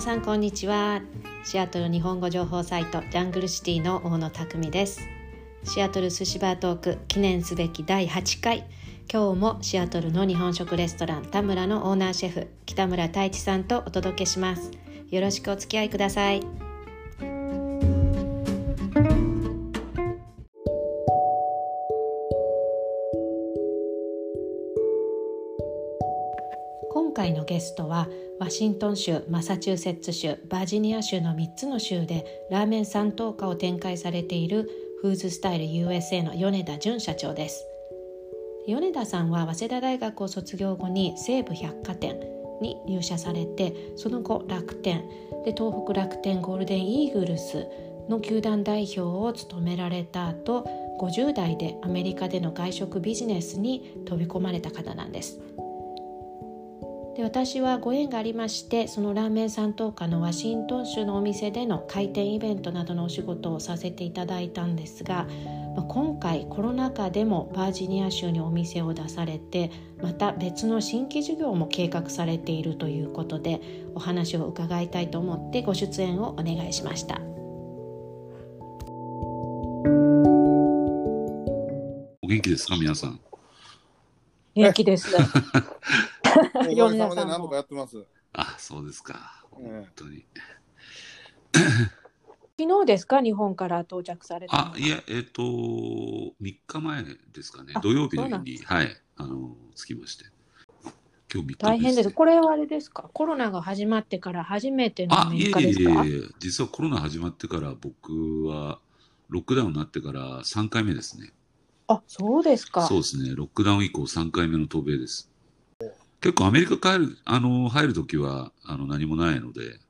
皆さんこんにちは。シアトル日本語情報サイトジャングルシティの大野匠です。シアトル寿司バートーク記念すべき第8回。今日もシアトルの日本食レストラン田村のオーナーシェフ北村太一さんとお届けします。よろしくお付き合いください。今回のゲストはワシントン州マサチューセッツ州バージニア州の3つの州でラーメン三等価を展開されているフーズスタイル USA の米田純社長です。米田さんは早稲田大学を卒業後に西武百貨店に入社されてその後楽天で東北楽天ゴールデンイーグルスの球団代表を務められた後50代でアメリカでの外食ビジネスに飛び込まれた方なんです。で私はご縁がありましてそのラーメン三等価のワシントン州のお店での開店イベントなどのお仕事をさせていただいたんですが、今回コロナ禍でもバージニア州にお店を出されてまた別の新規事業も計画されているということでお話を伺いたいと思ってご出演をお願いしました。お元気ですか？皆さん。元気です。おかげさまで何とかやってます。あ、そうですか。本当に。昨日ですか？日本から到着されたあ、いや、えっ、と、3日前ですかね。土曜日の日に、はい、あの、着きまして。今日3日大変です。これはあれですか？コロナが始まってから初めてのアあ、いえいメリカですかえいえ、実はコロナ始まってから僕は、ロックダウンになってから3回目ですね。あ、そうですか。そうですね。ロックダウン以降3回目の渡米です。結構アメリカ帰る、あの、入るときは、あの、何もないので、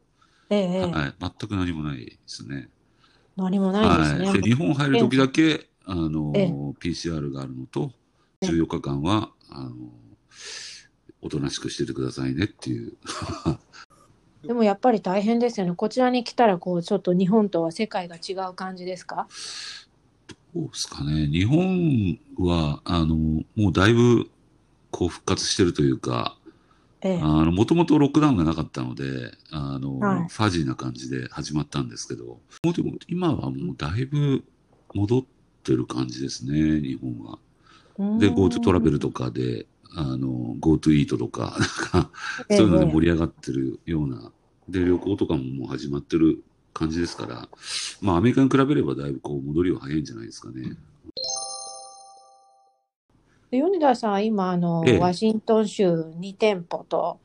ええええはい、全く何もないですね。何もないですね。はい。で、日本入るときだけ、あのええ、PCR があるのと、14日間は、あの、おとなしくしててくださいねっていう。でもやっぱり大変ですよね。こちらに来たら、こう、ちょっと日本とは世界が違う感じですか？どうですかね。日本は、あの、もうだいぶ、こう復活してるというか、ええ。あの、もともとロックダウンがなかったので、あの、はい。ファジーな感じで始まったんですけど、もうでも今はもうだいぶ戻ってる感じですね、日本は。で、GoTo トラベルとかで、あの、GoTo イートとか、なんか、ええ。そういうので盛り上がってるような、で、旅行とかももう始まってる感じですから、まあ、アメリカに比べればだいぶこう、戻りは早いんじゃないですかね。で米田さんは今、あの、ええワシントン州2店舗と、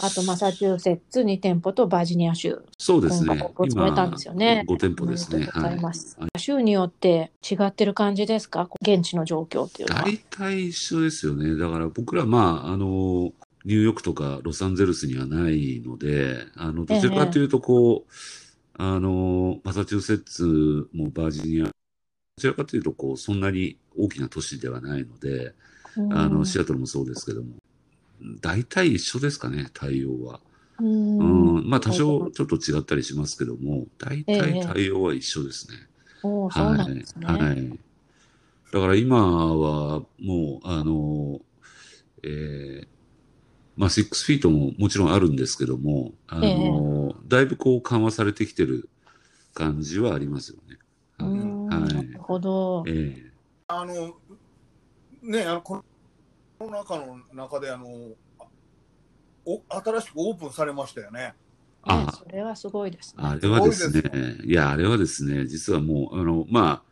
あとマサチューセッツ2店舗とバージニア州、そうですね今回。おめたんですよね。5店舗ですね。はます。州によって違ってる感じですか？現地の状況っていうのは。大体一緒ですよね。だから僕ら、まあ、あの、ニューヨークとかロサンゼルスにはないので、あの、どちらかというと、こう、あの、マサチューセッツもバージニア、どちらかというと、こう、そんなに大きな都市ではないので、うんあの、シアトルもそうですけども、大体一緒ですかね、対応は。うんうん、まあ、多少ちょっと違ったりしますけども、大体対応は一緒ですね。おーそうなんですね。はい。はい。だから今はもう、あの、えーまあ、6フィートももちろんあるんですけども、あの、だいぶこう緩和されてきてる感じはありますよね。うはい。ないるほど。ええあの、ね、あの、コロナ禍の中で、あの、あお新しくオープンされましたよね。ねあそれはすごいですね。あれはですねすごい、いや、あれはですね、実はもう、あの、まあ、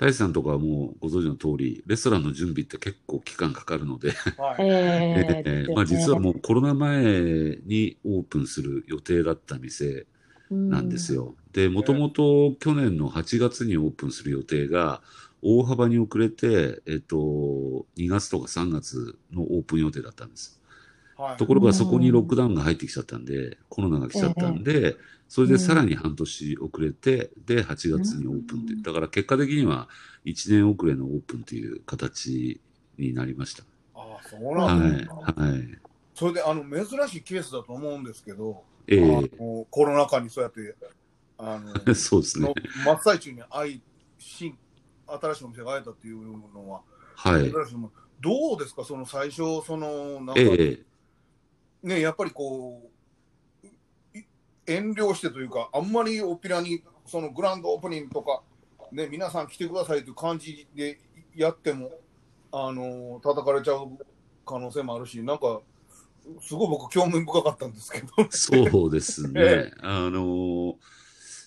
大地さんとかはもうご存知の通り、レストランの準備って結構期間かかるので、はい。えーええまあ実はもうコロナ前にオープンする予定だった店なんですよ。で、もともと去年の8月にオープンする予定が、大幅に遅れて、えっと、2月とか3月のオープン予定だったんです。はいところがそこにロックダウンが入ってきちゃったんで、コロナが来ちゃったんで、それでさらに半年遅れて、で、8月にオープンって、だから結果的には1年遅れのオープンという形になりました。ああ、そうはなんですか。い。はい。それで、あの、珍しいケースだと思うんですけど、ええコロナ禍にそうやって、あの、そうですねの。真っ最中に愛新新しいお店が開いたっていうのは、はい。どうですか、その最初、そのなんか、ええね、やっぱりこう、い遠慮してというか、あんまりおっぴらにそのグランドオープニングとか、ね、皆さん来てくださいという感じでやっても、あの叩かれちゃう可能性もあるし、なんか、すごい僕、興味深かったんですけど、そうですね。えあの、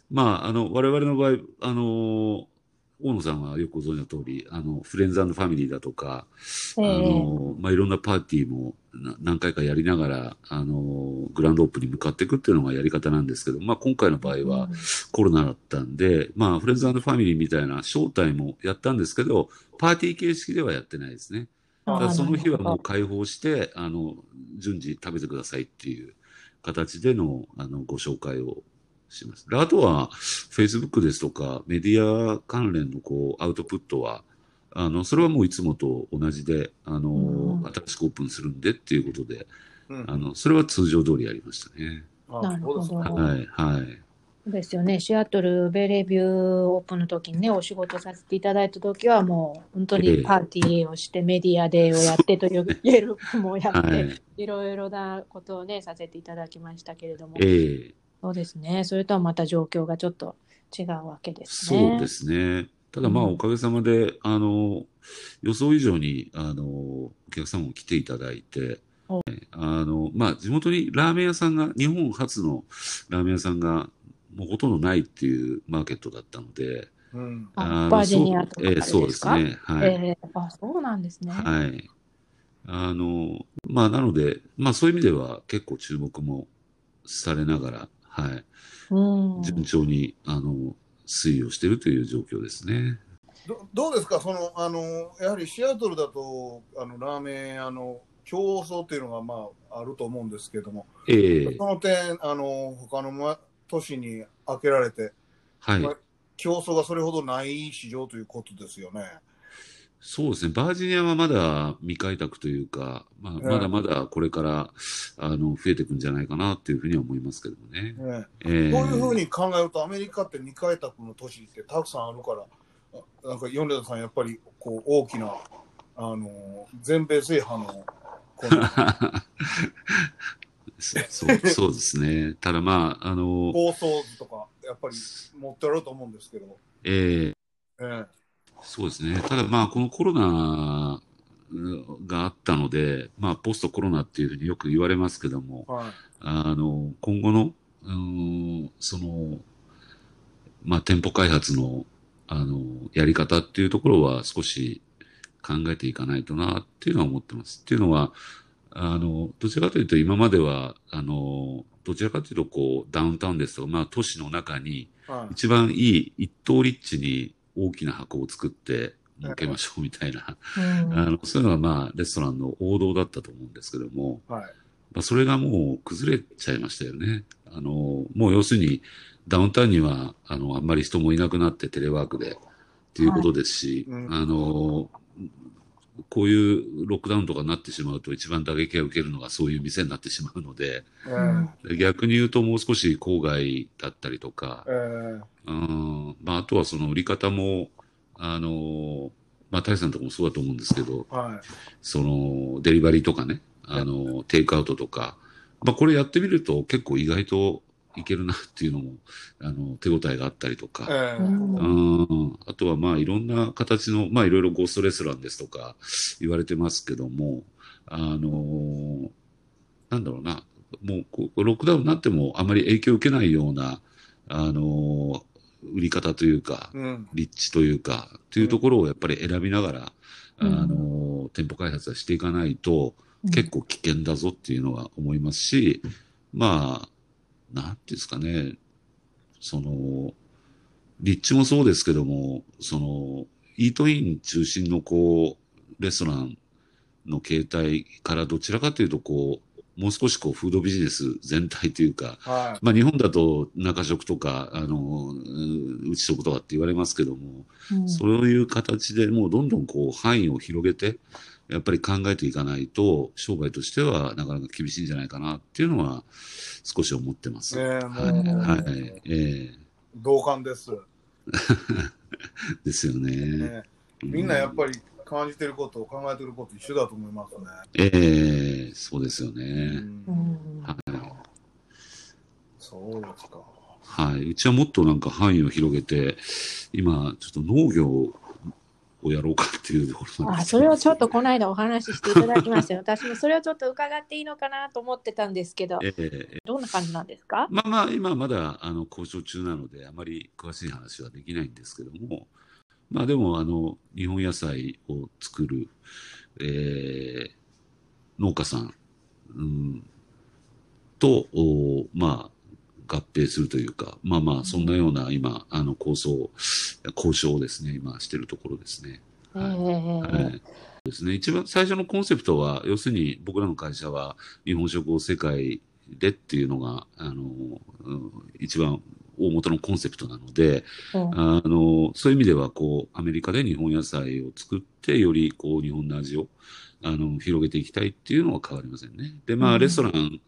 まあ、あの、我々の場合、あの、大野さんはよくご存知の通り、あの、フレンズファミリーだとか、あの、まあ、いろんなパーティーもな何回かやりながら、あの、グランドオープンに向かっていくっていうのがやり方なんですけど、まあ、今回の場合はコロナだったんで、まあ、フレンズファミリーみたいな招待もやったんですけど、パーティー形式ではやってないですね。だその日はもう開放して、あの、順次食べてくださいっていう形での、あの、ご紹介をします。であとは、Facebook ですとか、メディア関連のこう、アウトプットは、あの、それはもういつもと同じで、あの、うん新しくオープンするんでっていうことで、うんあの、それは通常通りやりましたね。あなるほどはい、はい。そうですよね。シアトルベレビューオープンの時にね、お仕事させていただいた時はもう本当ええにパーティーをしてメディアデーをやってという、イエルもやって、はい。いろいろなことをね、させていただきましたけれども、ええそうですね。それとはまた状況がちょっと違うわけですそね。うですね。ただまあ、うんおかげさまで、あの、予想以上に、あの、お客様も来ていただいてお、あの、まあ、地元にラーメン屋さんが、日本初のラーメン屋さんが、もうほとんどないっていうマーケットだったので、うんバージニアとかそうええからそうですね。はい。ええあ、そうなんですね。はい。あの、まあ、なので、まあ、そういう意味では結構注目もされながら、はい。うん。順調に、あの、推移をしているという状況ですね。どどうですか、そのあのやはりシアトルだとあのラーメン屋の競争っていうのが、まあ、あると思うんですけども、ええその点、あの他のま都市に開けられて、はい。まあ競争がそれほどない市場ということですよね。そうですね。バージニアはまだ未開拓というか、まあ、うんまだまだこれから、あの、増えていくんじゃないかなっていうふうには思いますけどもね。ねえ。えそういうふうに考えると、アメリカって未開拓の都市ってたくさんあるから、あなんか米田さん、やっぱりこう大きなあの全米制覇の そそう、そうですね。ただまあ、あの、構想図とか、やっぱり持ってあると思うんですけど、え。ええそうですね。ただまあ、このコロナがあったので、まあ、ポストコロナっていうふうによく言われますけどもえ、はいあの、今後の、うーんその、まあ、店舗開発の、あの、やり方っていうところは少し考えていかないとなっていうのは思ってます。っていうのは、あの、どちらかというと今までは、あの、どちらかというとこう、ダウンタウンですとか、まあ、都市の中にはい一番いい一等立地に大きな箱を作って儲けましょうみたいな、うん。あの、そういうのがまあ、レストランの王道だったと思うんですけども、はい。まあ、それがもう崩れちゃいましたよね。あの、もう要するに、ダウンタウンには、あの、あんまり人もいなくなってテレワークでっていうことですし、はい。うん。あの、こういうロックダウンとかになってしまうと一番打撃が受けるのがそういう店になってしまうので、えうん。で逆に言うともう少し郊外だったりとかえ、えうん、まあ、あとはその売り方も、あの、まあ、大さんとかもそうだと思うんですけど、えはい。その、デリバリーとかね、あの、テイクアウトとか、まあ、これやってみると結構意外といけるなっていうのも、あの、手応えがあったりとか、ええ。うん。うん、あとはまあいろんな形の、まあいろいろゴーストレストランですとか言われてますけども、あのなんだろうな、もうこうロックダウンになってもあまり影響を受けないような、あの売り方というか、うん。立地というか、というところをやっぱり選びながら、うん。あの店舗開発はしていかないと、結構危険だぞっていうのは思いますし、まあ、なんていうんですかね、その、立地もそうですけども、その、イートイン中心のこう、レストランの形態からどちらかというとこう、もう少しこう、フードビジネス全体というか、はまあ日本だと中食とか、あの、うん内食とかって言われますけども、うん。そういう形でもうどんどんこう範囲を広げて、やっぱり考えていかないと、商売としてはなかなか厳しいんじゃないかなっていうのは少し思ってます。同感です、ですよね。ねみんなやっぱり感じてること考えてること一緒だと思いますね、ええそうですようね。んうんはい。そうですか。はい。うちはもっとなんか範囲を広げて、今、ちょっと農業をやろうかっていうところなんあですそれをちょっとこの間お話ししていただきましたよ。私もそれをちょっと伺っていいのかなと思ってたんですけど、ええ。どんな感じなんですか？まあまあ、今まだあの交渉中なので、あまり詳しい話はできないんですけども、まあでも、あの、日本野菜を作る、えー農家さん、うん、と、おまあ、合併するというか、まあまあ、そんなような今、あの、構想、交渉をですね、今してるところですね。えはいえはい。ですね。一番最初のコンセプトは、要するに僕らの会社は日本食を世界でっていうのが、あの、うん一番大元のコンセプトなので、うんあの、そういう意味では、こう、アメリカで日本野菜を作って、より、こう、日本の味を、あの、広げていきたいっていうのは変わりませんね。で、まあ、うんレストラン、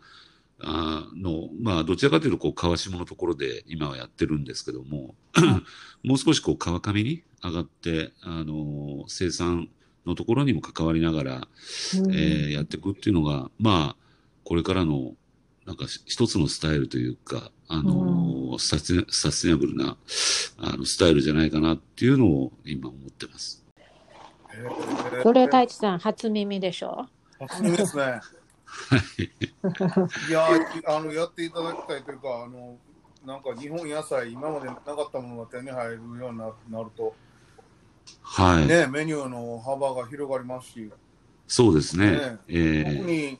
あの、まあ、どちらかというと、こう、川下のところで今はやってるんですけども、もう少しこう、川上に上がって、あの、生産のところにも関わりながら、うんえーやっていくっていうのが、まあ、これからの、なんかし一つのスタイルというか、あの、サステナサステナブルな、あの、スタイルじゃないかなっていうのを今思ってます。それ、太一さん、初耳でしょ？初耳ですね。はい。いやーあの、やっていただきたいというか、あの、なんか日本野菜、今までなかったものが手に入るようにななると、はい。ね、メニューの幅が広がりますし、そうですね。ねえー特に、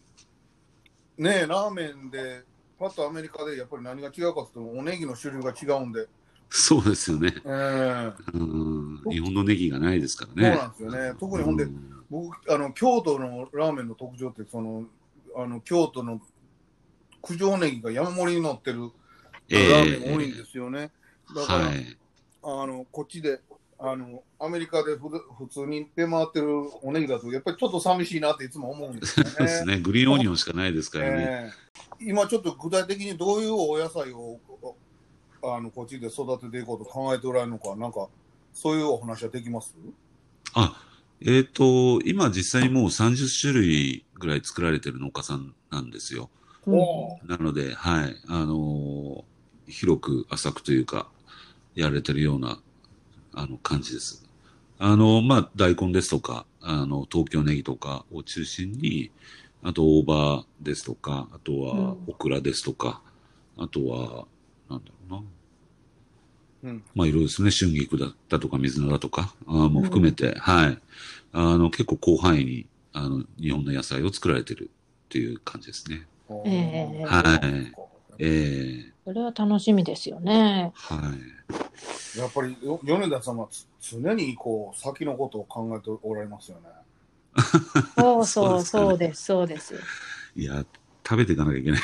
ね、ラーメンで、パッとアメリカでやっぱり何が違うかというと、おネギの種類が違うんで、そうですよね。えーうん。日本のネギがないですからね。そうなんですよね。特にほんでう、ん僕、あの、京都のラーメンの特徴って、その、あの、京都の九条ネギが山盛りに乗ってるえーラーメンが多いんですよね。だから、はい。あの、こっちで、あの、アメリカでふ普通に出回ってるおネギだと、やっぱりちょっと寂しいなっていつも思うんですよね。ですね。グリーンオニオンしかないですからね。ええ今ちょっと具体的にどういうお野菜をあのこっちで育てていこうと考えておられるのか、なんかそういうお話はできます？あ、えっ、と、今実際にもう30種類ぐらい作られてる農家さんなんですよ。なので、はい、あのー広く浅くというか、やられてるような、あの、感じです。あの、まあ、大根ですとか、あの、東京ネギとかを中心に、あと、大葉ですとか、あとはうん、オクラですとか、あとは、なんだろうな。うんまあ、いろいろですね。春菊だったとか、水菜だとか、あーも含めて、はい。あの、結構広範囲に、あの、日本の野菜を作られてるっていう感じですね。ええはいええそれは楽しみですよね。はい。やっぱりよ米田さんはつ常にこう先のことを考えておられますよね。そうそ そうそうです、そうです。いや、食べていかなきゃいけない。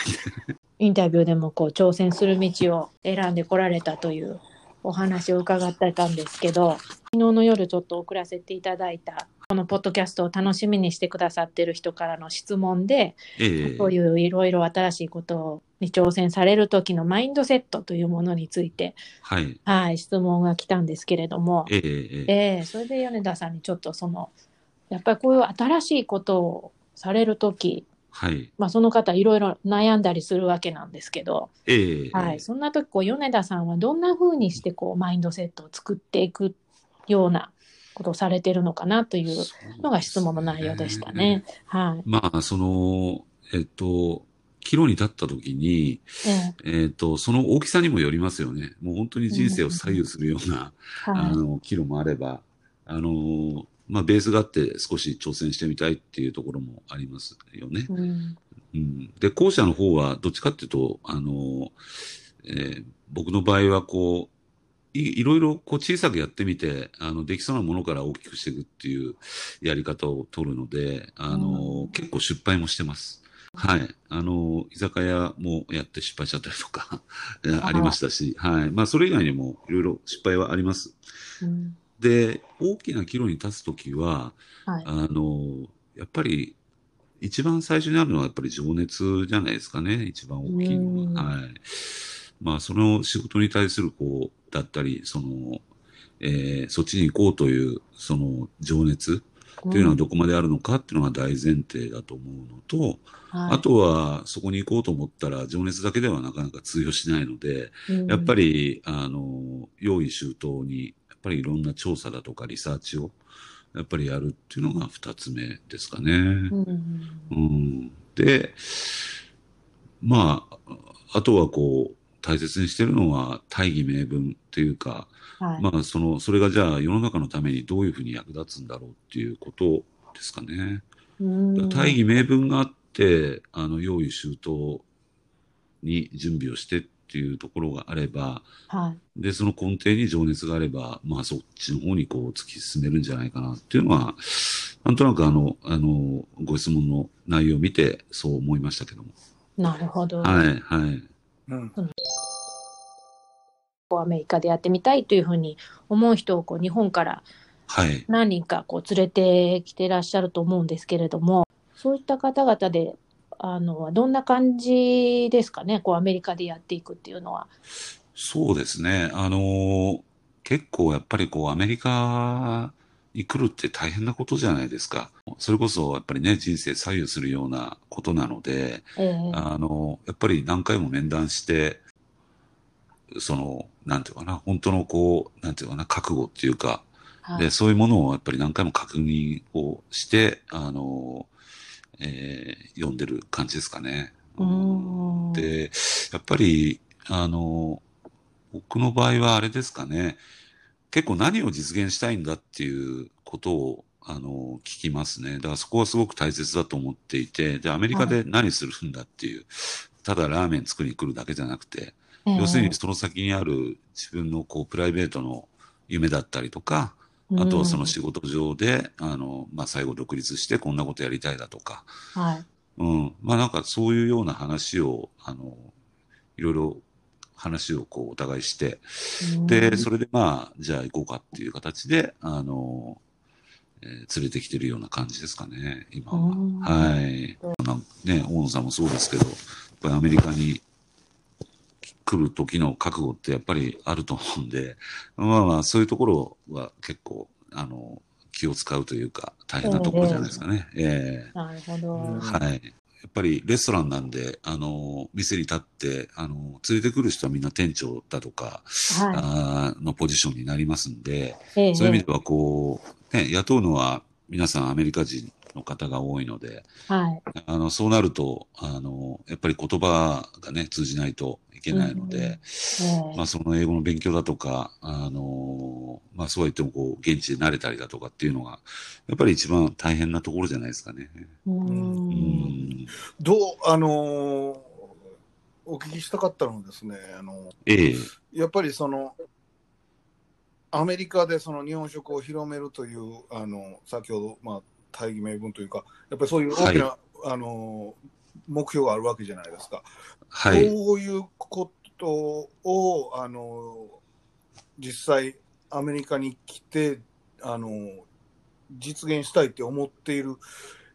インタビューでもこう挑戦する道を選んでこられたというお話を伺ってたんですけど、昨日の夜ちょっと送らせていただいた、このポッドキャストを楽しみにしてくださってる人からの質問で、ええそういういろいろ新しいことに挑戦される時のマインドセットというものについて、はい。はい、質問が来たんですけれども、ええそれで米田さんにちょっとその、やっぱりこういう新しいことをされる時、はい。まあ、その方いろいろ悩んだりするわけなんですけど、ええはい、そんな時こう米田さんはどんな風にしてこうマインドセットを作っていくようなことをされてるのかなというのが質問の内容でしたね。はい。まあ、その、えっと、岐路に立った時に、ええっと、その大きさにもよりますよね。もう本当に人生を左右するような、えはい。あの、岐路もあれば、あの、まあ、ベースがあって少し挑戦してみたいっていうところもありますよね。うんうん、で、後者の方は、どっちかっていうと、あの、えー僕の場合は、こう、いいろいろこう小さくやってみて、あの、できそうなものから大きくしていくっていうやり方を取るので、あの、うん結構失敗もしてます。はい。あの、居酒屋もやって失敗しちゃったりとか、えーあありましたし、はい。まあ、それ以外にもいろいろ失敗はあります。うんで、大きな岐路に立つときは、はい。あの、やっぱり、一番最初にあるのはやっぱり情熱じゃないですかね。一番大きいうんのは。はい。まあ、その仕事に対するこう、だったり、その、えーそっちに行こうという、その情熱っていうのはどこまであるのかっていうのが大前提だと思うのと、はい。あとはそこに行こうと思ったら情熱だけではなかなか通用しないので、うん。やっぱり、あの、用意周到に、やっぱりいろんな調査だとかリサーチを、やっぱりやるっていうのが二つ目ですかね。うん。うん、で、まあ、あとはこう、大切にしてるのは大義名分っていうか、はいまあ、その、それがじゃあ世の中のためにどういうふうに役立つんだろうっていうことですかね。うん大義名分があって、あの、用意周到に準備をしてっていうところがあれば、はいで、その根底に情熱があれば、まあそっちの方にこう突き進めるんじゃないかなっていうのは、なんとなくあの、あの、ご質問の内容を見てそう思いましたけども。なるほど、はい、はい。うん。こうアメリカでやってみたいというふうに思う人をこう日本からはい。何人かこう連れてきてらっしゃると思うんですけれども、そういった方々で、あの、どんな感じですかね、こうアメリカでやっていくっていうのは。そうですね。あの、結構やっぱりこうアメリカに来るって大変なことじゃないですか。それこそやっぱりね、人生左右するようなことなので、ええあの、やっぱり何回も面談して、その、なんていうかな、本当のこう、なんていうかな、覚悟っていうか、はい。で、そういうものをやっぱり何回も確認をして、あの、えー読んでる感じですかね。で、やっぱり、あの、僕の場合はあれですかね、結構何を実現したいんだっていうことを、あの、聞きますね。だからそこはすごく大切だと思っていて、で、アメリカで何するんだっていう、ただラーメン作りに来るだけじゃなくて、ええ要するにその先にある自分のこう、プライベートの夢だったりとか、あとはその仕事上で、あの、まあ、最後独立してこんなことやりたいだとか、うんはい。うん。まあなんかそういうような話を、あの、いろいろ話をこうお互いして、で、それでまあ、じゃあ行こうかっていう形で、あの、えー連れてきてるような感じですかね、今うんは。はい。ね、大野さんもそうですけど、やっぱりアメリカに来る時の覚悟ってやっぱりあると思うんで、まあまあ、そういうところは結構、あの、気を使うというか、大変なところじゃないですかね。ええなるほど。うんはい。やっぱりレストランなんで、あの、店に立って、あの、連れてくる人はみんな店長だとか、はあーのポジションになりますんで、い。ええそういう意味ではこう、ね、雇うのは皆さんアメリカ人の方が多いので、はい。あの、そうなると、あの、やっぱり言葉がね、通じないといけないので、ええ。まあ、その英語の勉強だとか、あの、まあ、そうは言っても、こう、現地で慣れたりだとかっていうのが、やっぱり一番大変なところじゃないですかね。ううん。ん。どう、あのーお聞きしたかったのはですね、あのええ。やっぱりその、アメリカでその日本食を広めるという、あの先ほど、まあ、大義名分というか、やっぱりそういう大きな、あの目標があるわけじゃないですか。はい。どういうことを、あの実際、アメリカに来て、あの実現したいって思っている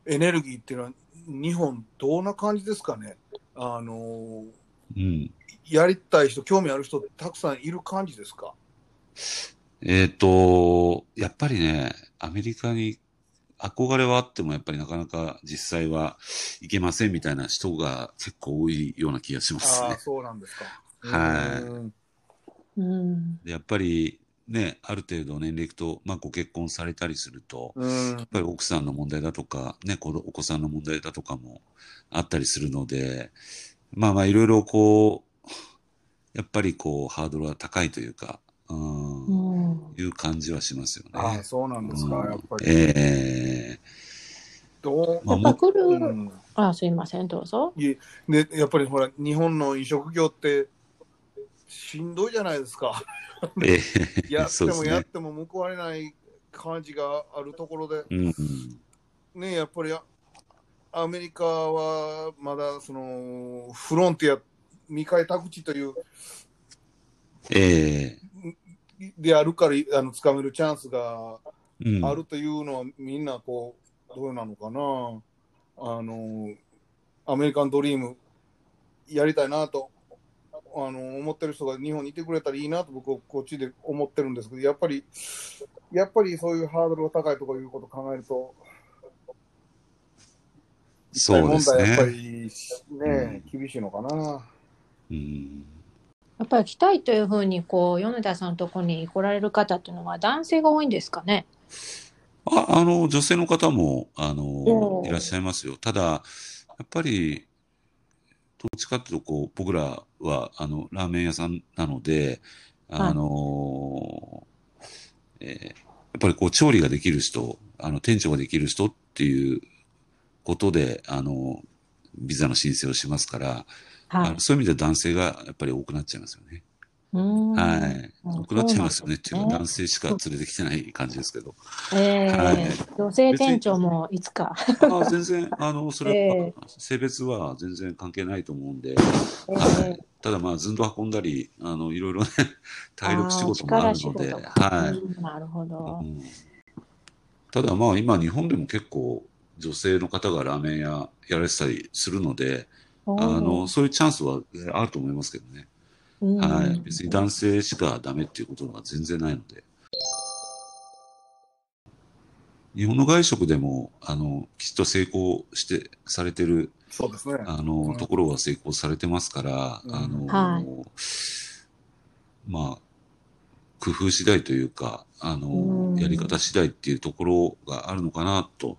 エネルギーっていうのは、日本、どんな感じですかね？あのうん。やりたい人、興味ある人、たくさんいる感じですか？えっ、と、やっぱりね、アメリカに憧れはあっても、やっぱりなかなか実際はいけませんみたいな人が結構多いような気がしますねああ、。そうなんですか。はいうんやっぱりね、ある程度年齢いくと、まあご結婚されたりすると、うんやっぱり奥さんの問題だとか、ね、子どお子さんの問題だとかもあったりするので、まあまあいろいろこう、やっぱりこうハードルは高いというか、うん、うん。いう感じはしますよね。ああ、そうなんですか、うんやっぱり。ええどう？まあやっぱ来る、うんあ、すいません、どうぞ。でやっぱりほら、日本の飲食業ってしんどいじゃないですか。ええやって。も やっても報われない感じがあるところで、うんうん。ね、やっぱりあアメリカはまだそのフロンティア、未開拓地というええであるからあの掴めるチャンスがうん。あるというのはみんなこうどうなのかなあのアメリカンドリームやりたいなとあの思ってる人が日本にいてくれたらいいなと僕はこっちで思ってるんですけど、やっぱり、やっぱりそういうハードルが高いとかいうことを考えると、そうです問題やっぱね。りね、厳しいのかな。うんやっぱり来たいというふうに、こう、米田さんのとこに来られる方っていうのは男性が多いんですかね？あ、あの、女性の方も、あのいらっしゃいますよ。ただ、やっぱり、どっちかっていうと、こう、僕らは、あの、ラーメン屋さんなので、あの、えーやっぱりこう、調理ができる人、あの、店長ができる人っていうことで、あの、ビザの申請をしますから、はい。そういう意味で男性がやっぱり多くなっちゃいますよね。はい。うん多くなっちゃいますよね。っていうか、男性しか連れてきてない感じですけど。えーはい女性店長もいつか。あ全然、あの、それは、え性別は全然関係ないと思うんで、えーはい。ただまあ、ずんど運んだり、あの、いろいろね、体力仕事もあるので、はい。うんなるほどう。んただまあ、今、日本でも結構、女性の方がラーメン屋やられてたりするので、あの、そういうチャンスはえーあると思いますけどね。うんはい。別に男性しかダメっていうことは全然ないので。日本の外食でも、あの、きっと成功して、されてる、そうですね。あの、うんところは成功されてますから、うんあの、はいまあ、工夫次第というか、あの、うんやり方次第っていうところがあるのかな、と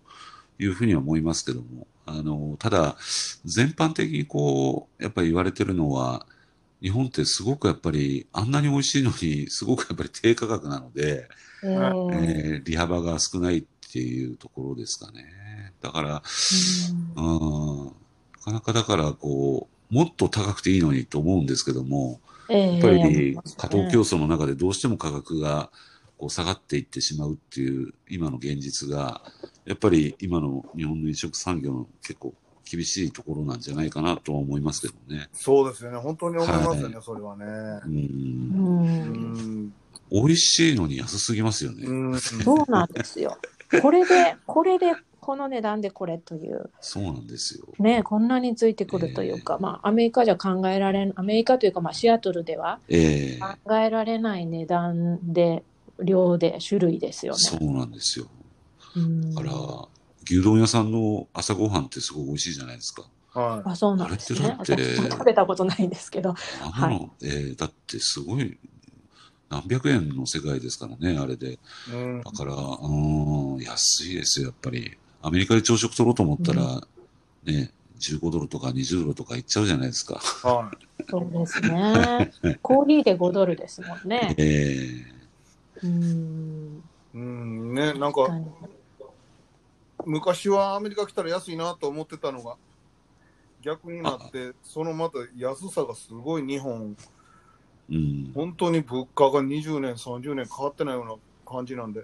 いうふうには思いますけども、あの、ただ、全般的にこう、やっぱり言われてるのは、日本ってすごくやっぱり、あんなに美味しいのに、すごくやっぱり低価格なので、えー。えー利幅が少ないっていうところですかね。だから、うん。うん、なかなかだから、こう、もっと高くていいのにと思うんですけども、えやっぱりー過当競争の中でどうしても価格がこう下がっていってしまうっていう今の現実が、やっぱり今の日本の飲食産業の結構厳しいところなんじゃないかなとは思いますけどね。そうですよね。本当に思いますよね、はそれはねう。。うんうんん。美味しいのに安すぎますよね。うん。そうなんですよ。これで、これで、この値段でこれという、そうなんですよ。ね、こんなについてくるというか、まあ、アメリカじゃ考えられん、アメリカというか、まあ、シアトルではええ考えられない値段で、量で、種類ですよね。そうなんですよ。うんだから、牛丼屋さんの朝ごはんってすごい美味しいじゃないですか。はあ、そうなんですね。食べたことないんですけど。あんなの、えーだってすごい、何百円の世界ですからね、あれで。い。うんだ。から、うーん、安いですよ、やっぱり。アメリカで朝食取ろうと思ったら、ね、15ドルとか20ドルとかいっちゃうじゃないですか。はそうですね。コーヒーで5ドルですもんね。えうん。い。うん。ね、なんか、昔はアメリカ来たら安いなと思ってたのが、逆になって、そのまた安さがすごい日本、えうん。本当に物価が20年、30年変わってないような感じなんで。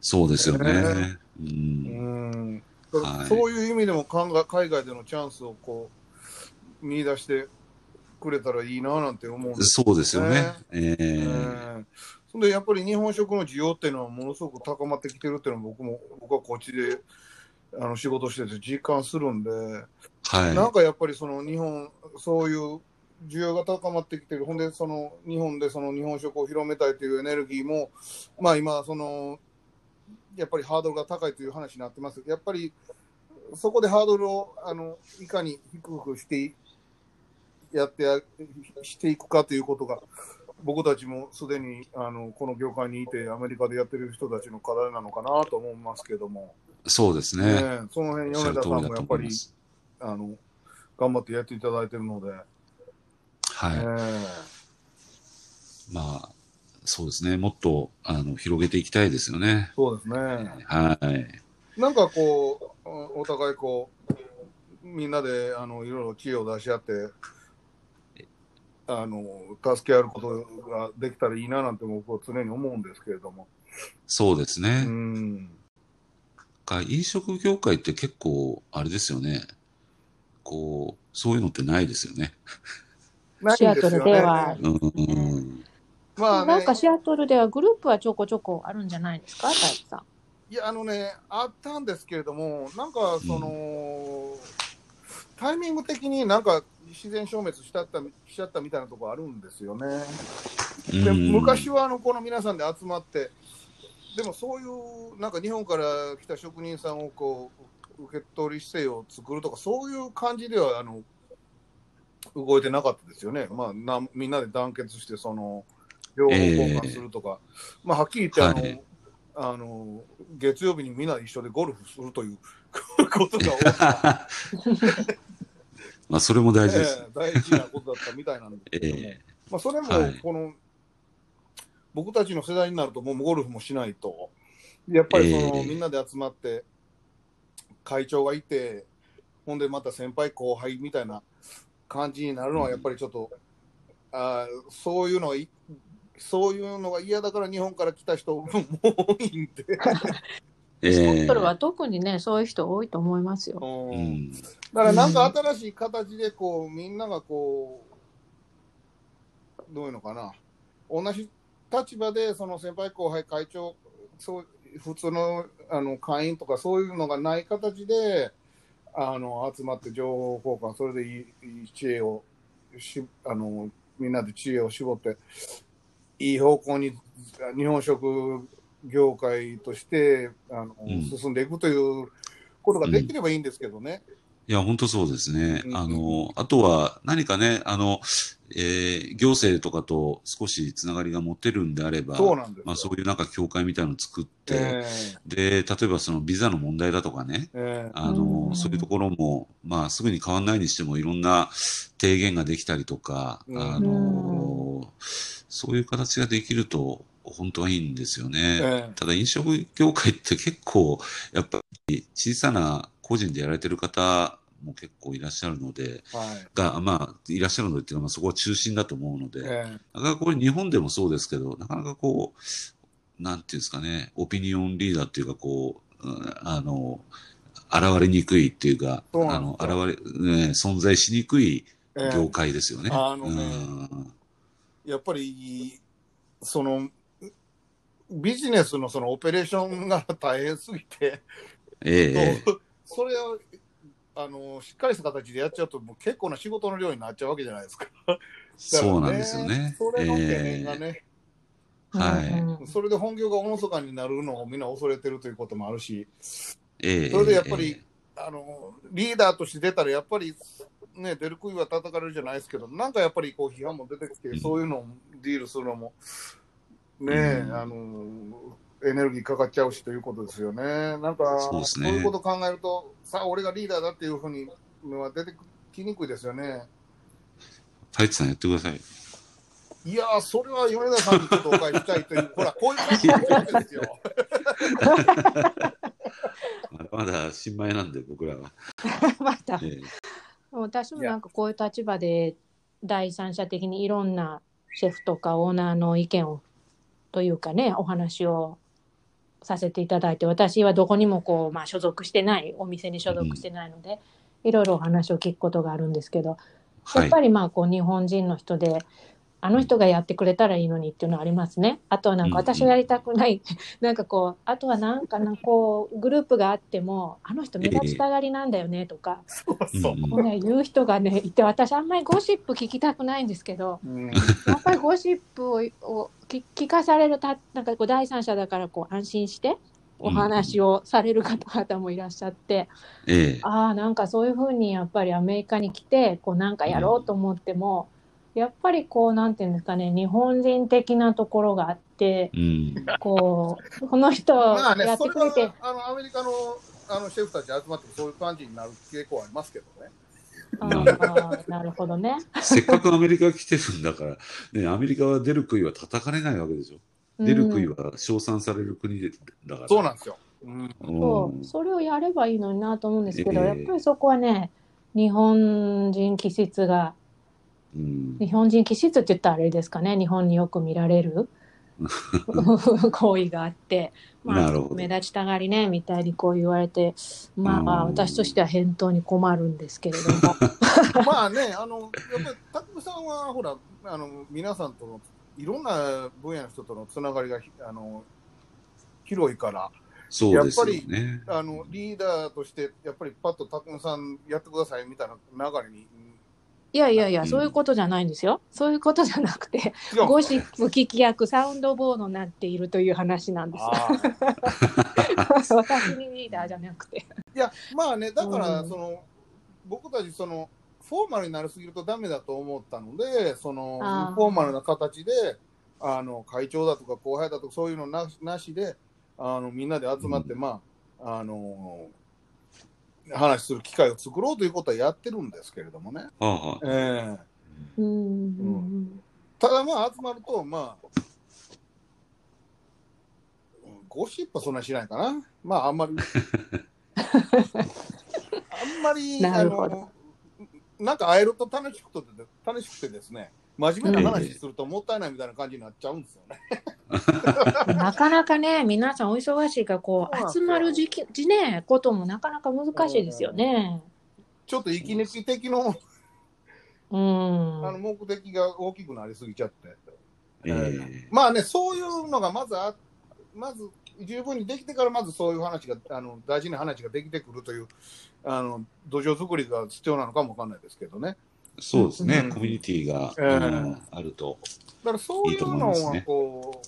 そうですよね。ねう。うんん。だからはいそういう意味でも海外でのチャンスをこう、見出してくれたらいいななんて思うんですそうですよね。ええね。そんでやっぱり日本食の需要っていうのはものすごく高まってきてるっていうのは僕も僕はこっちであの仕事してて実感するんで、はい。なんかやっぱりその日本そういう需要が高まってきてるほんでその日本でその日本食を広めたいというエネルギーもまあ今そのやっぱりハードルが高いという話になってますやっぱりそこでハードルをあのいかに低くしてやってやしていくかということが僕たちもすでにあのこの業界にいてアメリカでやってる人たちの課題なのかなと思いますけども、そうですね。ねその辺米田さんもやっぱり。あの頑張ってやっていただいてるので、はい。えまあ、そうですね。もっと、あの、広げていきたいですよね。そうですね。はい。なんかこう、おお互いこう、みんなであのいろいろ知恵を出し合って、あの助け合うことができたらいいななんて僕は常に思うんですけれども。うそうですね。ん。か飲食業界って結構、あれですよね。こう、そういうのってないですよね。ないシアトルんですよね。では、うんうん。まあねなんか、シアトルではグループはちょこちょこあるんじゃないですか、大地さん。いや、あのね、あったんですけれども、なんかその、タイミング的になんか自然消滅しちゃったしちゃったみたいなところあるんですよね。うんで昔はあのこの皆さんで集まって、でもそういうなんか日本から来た職人さんをこう受け取り姿勢を作るとか、そういう感じではあの動いてなかったですよね。まあ、なみんなで団結して、その情報交換するとか、まあ、はっきり言ってあの、はいあの月曜日にみんなで一緒でゴルフするという ことが多かった。まあ、それも大事です。ええ大事なことだったみたいなんですけども、えまあ、それもはい。この、僕たちの世代になるともうゴルフもしないとやっぱりその、ええ。みんなで集まって会長がいてほんでまた先輩後輩みたいな感じになるのはやっぱりちょっと、あーそういうのがいそういうのが嫌だから日本から来た人も多いんで、えシャえトルは特にね、そういう人多いと思いますよ。ううんん。だからなんか新しい形でこうみんながこうどういうのかな同じ立場でその先輩後輩会長そう普通のあの会員とかそういうのがない形であの集まって情報交換それでいいいい知恵をしあのみんなで知恵を絞っていい方向に日本食業界としてあの、うん。進んでいくということができればいいんですけどね。いや、本当そうですね。う。ん。あの、あとは何かね、あの、えー行政とかと少しつながりが持てるんであれば、そうなんですよ。まあそういうなんか協会みたいなのを作って、えで、例えばそのビザの問題だとかね、ええ。あうの、ん。そういうところも、まあすぐに変わんないにしてもいろんな提言ができたりとか、うん。あの、そういう形ができると本当はいいんですよね。ええ。ただ飲食業界って結構、やっぱり小さな個人でやられてる方も結構いらっしゃるので、はい。が、まあ、いらっしゃるのでっていうのは、まあ、そこは中心だと思うので、えなかなかこれ日本でもそうですけど、なかなかこう、なんていうんですかね、オピニオンリーダーっていうか、こう、うんあの、現れにくいっていうか、そうあの、現れ、ね、存在しにくいえええ。業界ですよね。あのねうん。やっぱりそのビジネスのそのオペレーションが大変すぎて、ええとそれをあのしっかりした形でやっちゃうともう結構な仕事の量になっちゃうわけじゃないですか。だからそうなんですよね。それの懸念がえね、えはい。うんそれで本業がおろそかになるのをみんな恐れてるということもあるし、ええそれでやっぱりえ。あのリーダーとして出たらやっぱり、ね、出る杭は叩かれるじゃないですけど、なんかやっぱりこう批判も出てきて、うん。そういうのをディールするのも、ねえ、うんあのエネルギーかかっちゃうしということですよね。なんかそうですねいうことを考えると、さあ、俺がリーダーだっていうふうにのは出てきにくいですよね。太一さんやってください。いやー、それは米田さんにちょっとお返ししたいという、ほら、こういう感じになるわけですよ。まだまだ新米なんで、僕らは。またええ私もなんかこういう立場で第三者的にいろんなシェフとかオーナーの意見をというかねお話をさせていただいて私はどこにもこう、まあ、所属してないお店に所属してないので、いろいろお話を聞くことがあるんですけどやはい。っぱりまあこう日本人の人であの人がやってくれたらいいのにっていうのはありますね。あとはなんかうんうん。私がやりたくない、なんかこうあとはなんかなこうグループがあってもあの人目立ちたがりなんだよねとか、そうそう。ね、言う人がねいて私あんまりゴシップ聞きたくないんですけどうん。やっぱりゴシップをを聞聞かされるたなんかこう第三者だからこう安心してお話をされる方々もいらっしゃって、ええ。ああなんかそういうふうにやっぱりアメリカに来てこうなんかやろうと思っても、やっぱりこうなんていうんですかね日本人的なところがあってうん。こうこの人まあねやっ、てくれて、はあのアメリカのあのシェフたち集まってそういう感じになる傾向はありますけどね。あーなるほどね。せっかくアメリカ来てるんだから、ね、アメリカは出る杭は叩かれないわけでしょ。出る杭うんは称賛される国でだから。そうなんですよ。うん、うんそうそれをやればいいのになと思うんですけど、ええやっぱりそこはね日本人気質がうん。日本人気質って言ったらあれですかね。日本によく見られる。行為があって、まあ目立ちたがりね。みたいにこう言われて。まあうん。私としては返答に困るんですけれども。まあね、あのやっぱり拓さんはほらあの皆さんとのいろんな分野の人とのつながりがひあの広いから。そうですよね。あのリーダーとしてやっぱりパッと拓さんやってくださいみたいな流れにいやいやいや、そういうことじゃないんですよ。そういうことじゃなくて、ゴシップ聞き役、サウンドボードになっているという話なんです。私にリーダーじゃなくて。いや、まあね、だから、うんその、僕たち、その、フォーマルになりすぎるとダメだと思ったので、その、フォーマルな形で、あの、会長だとか後輩だとか、そういうのななしで、あの、みんなで集まって、うんまあ、あの、話する機会を作ろうということはやってるんですけれどもね。はあはあええうんうんただまあ集まると、まあ、うんゴシップはそんなにしないかな。まああんまり。あんまり、あなるほどの、なんか会えると楽しくて楽しくてですね、真面目な話するともったいないみたいな感じになっちゃうんですよね。なかなかね、皆さんお忙しいから、こう、集まる時期、時ね、こともなかなか難しいですよね。ちょっと息抜き的の,、うん。あの目的が大きくなりすぎちゃって。ええまあね、そういうのがまずあ、まず十分にできてから、まずそういう話が、あの大事な話ができてくるという、あの土壌作りが必要なのかもわかんないですけどね。そうですね、うん。コミュニティが、ええ。うんあると。だからそういういいと思いのはこ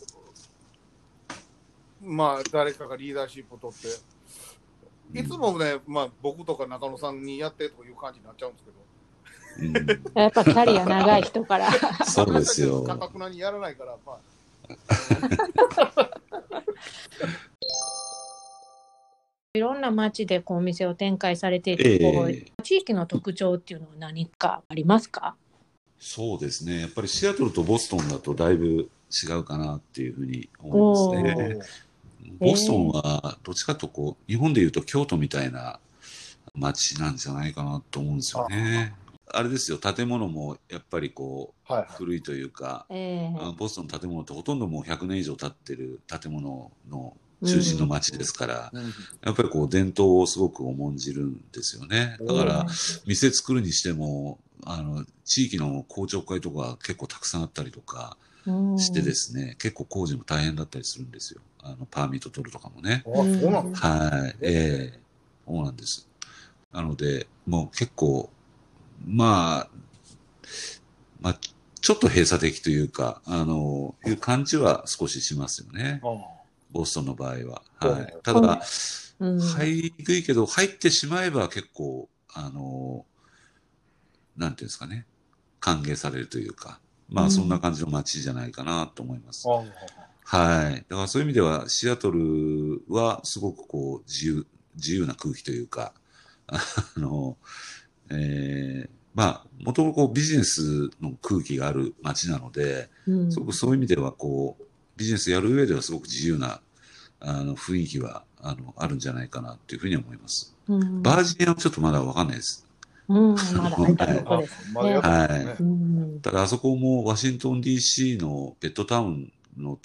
う、まあ、誰かがリーダーシップを取って、いつもね、まあ、僕とか中野さんにやってという感じになっちゃうんですけど、うん。やっぱキャリア長い人から。そうですよ。かたくなにやらないから、まあ、いろんな街でこうお店を展開されていて、こうええ地域の特徴っていうのは何かありますか？そうですね。やっぱりシアトルとボストンだとだいぶ違うかなっていうふうに思いますね。ボストンはどっちかというとこう、日本でいうと京都みたいな街なんじゃないかなと思うんですよね。あれですよ、建物もやっぱりこう、はいはい。古いというか、ええあボストンの建物ってほとんどもう100年以上経ってる建物の中心の街ですから、うんやっぱりこう伝統をすごく重んじるんですよね。だから、店作るにしても、あの、地域の公聴会とか結構たくさんあったりとかうんしてですね、結構工事も大変だったりするんですよ。あの、パーミット取るとかもね。あそうなんですはい。ええそうなんです。なので、もう結構、まあ、まあ、ちょっと閉鎖的というか、あの、いう感じは少ししますよね。あボストンの場合は。うんはい。ただ、うん入りにくいけど、入ってしまえば結構、あの、なんていうんですかね、歓迎されるというか、まうんあそんな感じの街じゃないかなと思います。あはい。だからそういう意味では、シアトルはすごくこう、自由、自由な空気というか、あの、えーまあ、もともとこうビジネスの空気がある街なので、うんすごくそういう意味では、こう、ビジネスやる上ではすごく自由な、あの、雰囲気は、あの、あるんじゃないかなっていうふうに思います。うんバージニアはちょっとまだわかんないです。うん、まだ入ったとこあです。まだあそこもワシントン DC のベッドタウンの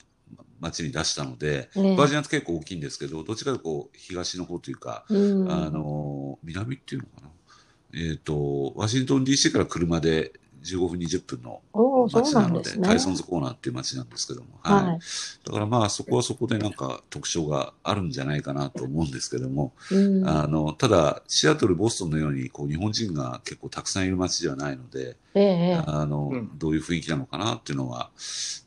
街に出したので、ねバージニアって結構大きいんですけど、どっちかというとこう、東の方というか、うんあの、南っていうのかな。えっ、と、ワシントン DC から車で15分、20分の街なので。タイソンズコーナーっていう街なんですけども、はい。はい。だからまあ、そこはそこでなんか特徴があるんじゃないかなと思うんですけども、うんあの、ただ、シアトル、ボストンのように、こう、日本人が結構たくさんいる街ではないので、ええあの、うんどういう雰囲気なのかなっていうのは、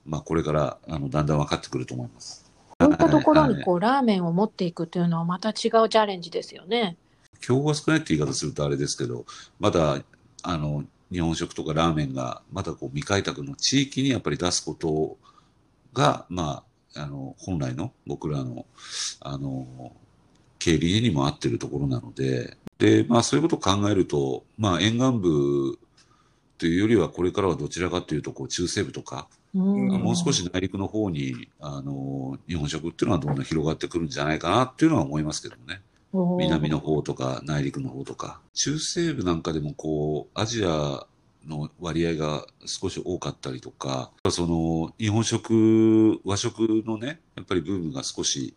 まあ、これから、あの、だんだん分かってくると思います。こういったところはいにこうラーメンを持っていくというのはまた違うチャレンジですよね。競合が少ないって言い方するとあれですけど、まだ、あの、日本食とかラーメンが、まだこう、未開拓の地域にやっぱり出すことが、まあ、あの、本来の僕らの、あの、経理にも合ってるところなので、で、まあ、そういうことを考えると、まあ、沿岸部というよりは、これからはどちらかというと、こう、中西部とか、うんもう少し内陸の方に、あの、日本食っていうのはどんどん広がってくるんじゃないかなっていうのは思いますけどね。南の方とか内陸の方とか。中西部なんかでもこう、アジアの割合が少し多かったりとか、その、日本食、和食のね、やっぱりブームが少し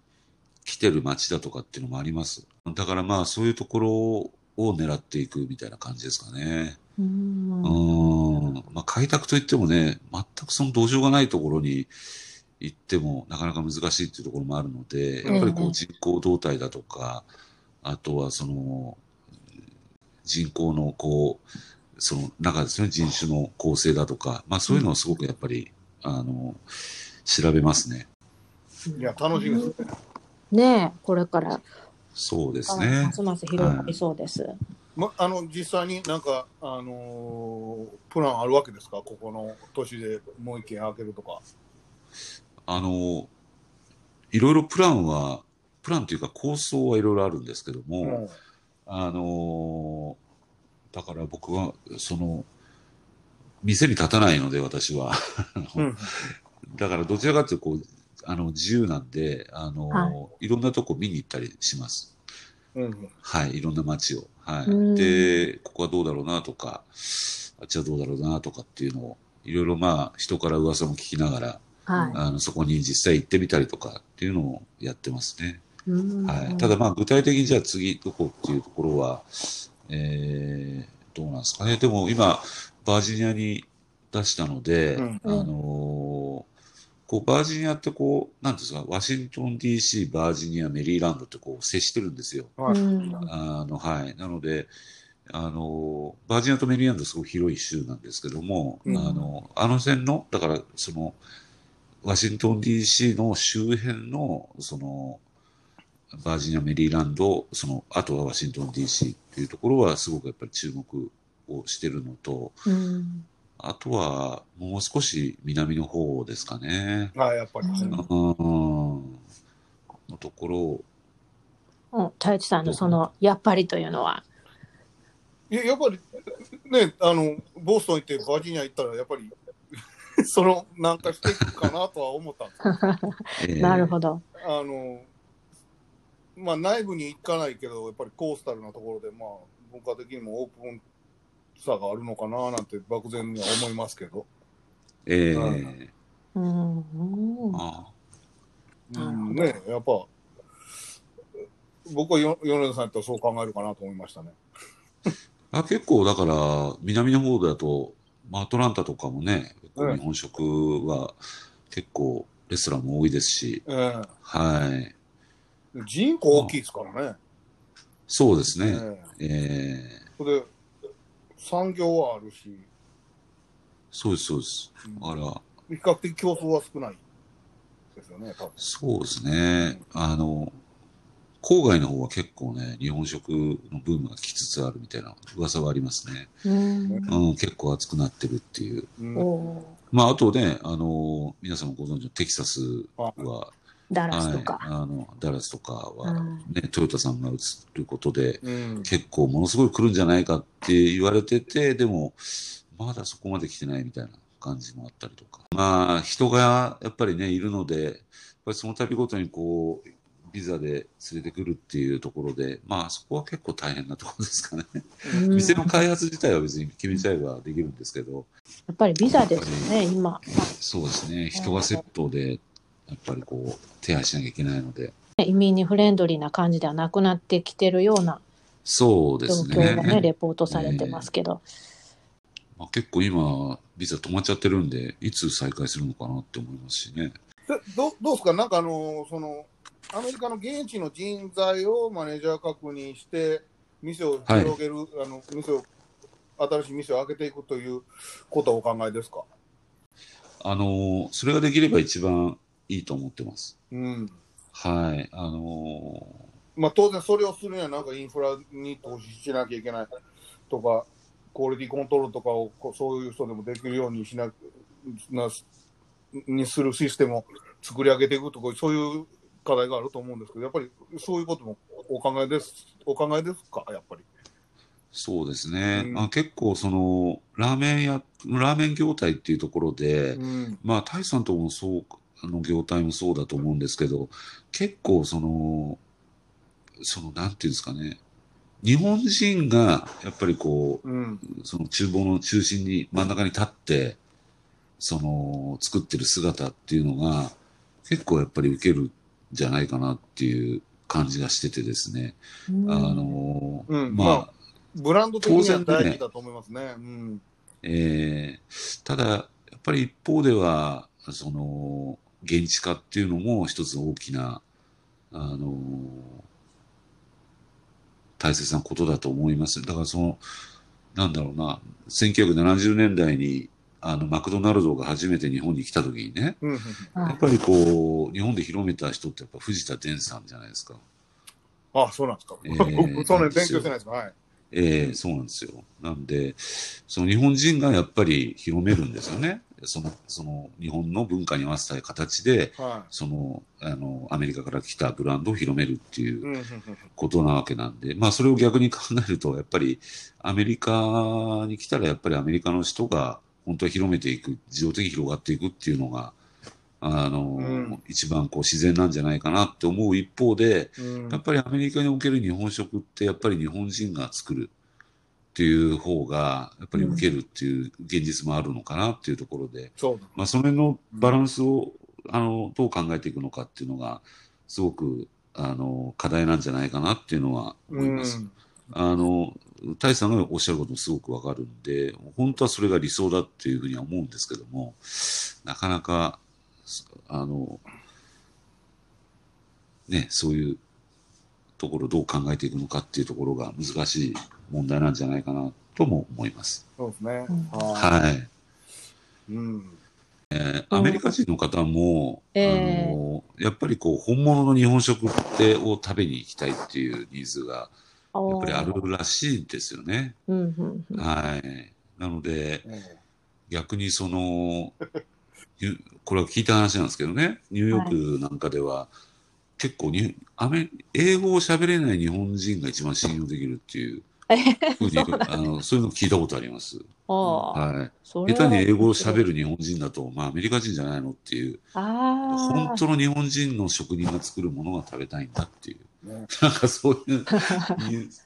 来てる街だとかっていうのもあります。だからまあ、そういうところを狙っていくみたいな感じですかね。うんうん。まあ、開拓といってもね、全くその土壌がないところに行ってもなかなか難しいっていうところもあるので、やっぱりこうんう人口動態だとか、あとはその、人口のこう、その中ですね、人種の構成だとか、まあそういうのをすごくやっぱり、あの、調べますね。いや、楽しみですね。ねえ、これから、そうですまね。すます広がりそうです。ま、あの、実際になんか、あのープランあるわけですか？ここの年でもう一軒開けるとか。あの、いろいろプランは、プランというか構想はいろいろあるんですけども、うんあのだから僕は、その、店に立たないので、私は。うんだからどちらかというと、こう、あの、自由なんで、あの、、はいろんなとこ見に行ったりします。うんはい、いろんな街を。はうんい。で、ここはどうだろうなとか、あっちはどうだろうなとかっていうのを、いろいろまあ、人から噂も聞きながら、はい。あの、そこに実際行ってみたりとかっていうのをやってますね。うんはい。ただまあ、具体的にじゃあ次どこっていうところは、えー、どうなんですか？ね。でも今、バージニアに出したので、うんあのーこう、バージニアってこう、なんていうんですか、ワシントン DC、バージニア、メリーランドってこう、接してるんですよ。はいうんあの、はい。なので、あの、バージニアとメリーランドすごく広い州なんですけども、うんあの、あの辺の、だから、その、ワシントン DC の周辺の、その、バージニア、メリーランド、その、あとはワシントン DC っていうところはすごくやっぱり注目をしてるのと、うんあとはもう少し南の方ですかね。はい、やっぱり。うんうん。のところを、うん、太一さんのその、やっぱりというのは。いや、やっぱり、ね、あの、ボストン行ってバージニア行ったら、やっぱり、その、なんかしていくかなとは思ったんですよ。え ーなるほど。あの、まあ内部に行かないけど、やっぱりコースタルなところで、まあ文化的にもオープンさがあるのかななんて漠然には思いますけど。えうーうんうんあうん、ね、やっぱ、僕はよ米田さんやったらそう考えるかなと思いましたね。あ結構だから、南の方だと、まあ、アトランタとかもね、日本食は結構レストランも多いですし、えはい。え人口大きいですからね。そうですね。えええーそれで、産業はあるし、そうです、そうです。うんだから、比較的競争は少ないですよね、多分。そうですね。あの、郊外の方は結構ね、日本食のブームが来つつあるみたいな噂はありますね。うんうん、結構熱くなってるっていう。うんまあ、あとね、あの、皆さんもご存知のテキサスは、ダラスとか。はい、あの、ダラスとかは、うんね、トヨタさんが移ることで、うん結構ものすごい来るんじゃないかって言われてて、でも、まだそこまで来てないみたいな感じもあったりとか。まあ、人がやっぱりね、いるので、やっぱりその度ごとにこう、ビザで連れてくるっていうところで、まあそこは結構大変なところですかね。うん店の開発自体は別に決めちゃえばできるんですけど、やっぱりビザですよね、今。そうですね、人がセットで、やっぱりこう、手配しなきゃいけないので、移民にフレンドリーな感じではなくなってきてるようなそうで状すね。況がね、レポートされてますけど。まあ、結構今、ビザ止まっちゃってるんで、いつ再開するのかなって思いますしね。でどどうですか、なんかあのその、アメリカの現地の人材をマネージャー確認して、店を広げる、あの店を新しい店を開けていくということをお考えですか？あの、それができれば一番いいと思ってます。うんはい。あの、まあ、当然、それをするにはなんかインフラに投資しなきゃいけないとか、クオリティコントロールとかをこうそういう人でもできるようにしななにするシステムを作り上げていくとか、そういう課題があると思うんですけど、やっぱりそういうこともお考えですお考えですか、やっぱり。そうですね。うんまあ、結構その、ラーメンや、ラーメン業態っていうところで、うんまあ、タイさんともそう、あの業態もそうだと思うんですけど、結構その、その、なんていうんですかね、日本人が、やっぱりこう、うん。その厨房の中心に、真ん中に立って、その、作ってる姿っていうのが、結構やっぱり受けるんじゃないかなっていう感じがしててですね。うん。あの、まあうん。まあ、ブランド的には当然ね大事だと思いますね。うん。えーただ、やっぱり一方では、その、現地化っていうのも一つ大きな、あの、大切なことだと思います。だからその、なんだろうな、1970年代に、あの、マクドナルドが初めて日本に来た時にね、やっぱりこう、日本で広めた人ってやっぱ藤田伝さんじゃないですか。あ、そうなんですか。えー僕、そんなに勉強してないですか。はい。ええそうなんですよ。なんで、その日本人がやっぱり広めるんですよね。その、その日本の文化に合わせた形で、は。その、あの、アメリカから来たブランドを広めるっていうことなわけなんで、まあそれを逆に考えると、やっぱりアメリカに来たらやっぱりアメリカの人が本当は広めていく、自動的に広がっていくっていうのが、あの、うん。一番こう自然なんじゃないかなって思う一方で、うん。やっぱりアメリカにおける日本食ってやっぱり日本人が作るっていう方がやっぱり受けるっていう現実もあるのかなっていうところで、そうだ。まあその辺のバランスをあのどう考えていくのかっていうのがすごくあの課題なんじゃないかなっていうのは思います。うんあの、大さんがおっしゃることもすごくわかるんで、本当はそれが理想だっていうふうには思うんですけども、なかなか、あの、ね、そういうところをどう考えていくのかっていうところが難しい問題なんじゃないかなとも思います。そうですね。うんははい。い。うん。えーアメリカ人の方も、えーあの、やっぱりこう、本物の日本食ってを食べに行きたいっていうニーズが、やっぱりあるらしいんですよね。うんうんうんはい。なので、え逆にその、ゆこれは聞いた話なんですけどね、ニューヨークなんかでは、結構にアメ、英語を喋れない日本人が一番信用できるっていう あの、そういうの聞いたことあります。ああ、はい。下手に英語を喋る日本人だと、まあアメリカ人じゃないのっていう、ああ、本当の日本人の職人が作るものが食べたいんだっていう、えね。なんかそういう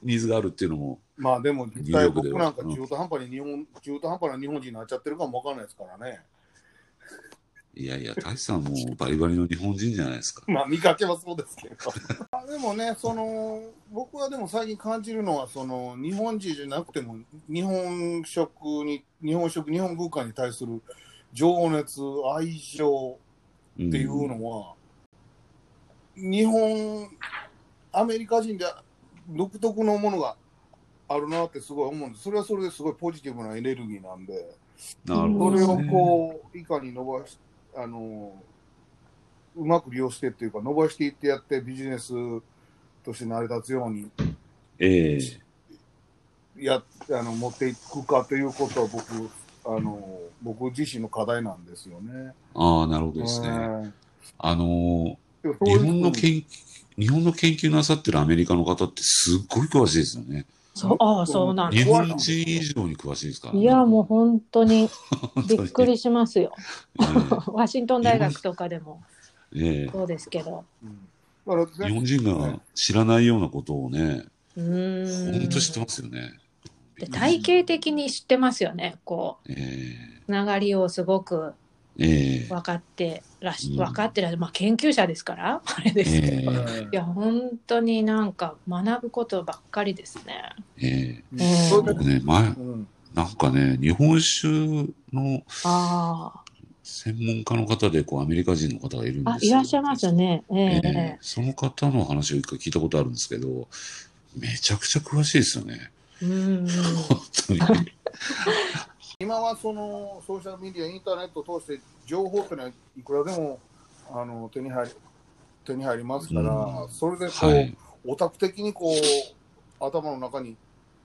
ニーズ があるっていうのも、まあでも実ニュー際ヨークでは。僕なんか中途半端に日本、中途半端な日本人になっちゃってるかもわかんないですからね。いやいや、大志さんもバリバリの日本人じゃないですか。まあ見かけはそうですけど。あでもね、その、僕はでも最近感じるのは、その、日本人じゃなくても、日本食に、日本食、日本文化に対する情熱、愛情うんっていうのは、日本、アメリカ人で独特のものがあるなってすごい思うんです。それはそれですごいポジティブなエネルギーなんで、なるそれをほどね。こう、いかに伸ばし、あの、うまく利用してっていうか、伸ばしていってやってビジネスとして成り立つようにええや、あの、持っていくかということは僕、あの、僕自身の課題なんですよね。ああ、なるほどですね。うんあの日本の研日本の研究なさってるアメリカの方ってすっごい詳しいですよね。そう、ああ、そうなんだ。日本人以上に詳しいですからね。いや、もう本当に びっくりしますよ。え ワシントン大学とかでもえええそうですけど。うん日本人が知らないようなことをね、うーん。本当知ってますよね。で体系的に知ってますよね。こう、えつながりをすごくえええ分かってらし、うん分かってらっしゃる。まあ研究者ですから、あれですけど。えうんいや、本当になんか学ぶことばっかりですね。ええうん僕ね、前、うんなんかね、日本酒のあ専門家の方で、こう、アメリカ人の方がいるんですよ。いらっしゃいますよね。ええええその方の話を一回聞いたことあるんですけど、めちゃくちゃ詳しいですよね。うん。本当に。今はそのソーシャルメディア、インターネットを通して情報っていうのはいくらでもあの手に入り手に入りますから、うんそれでこう、はい。オタク的にこう頭の中に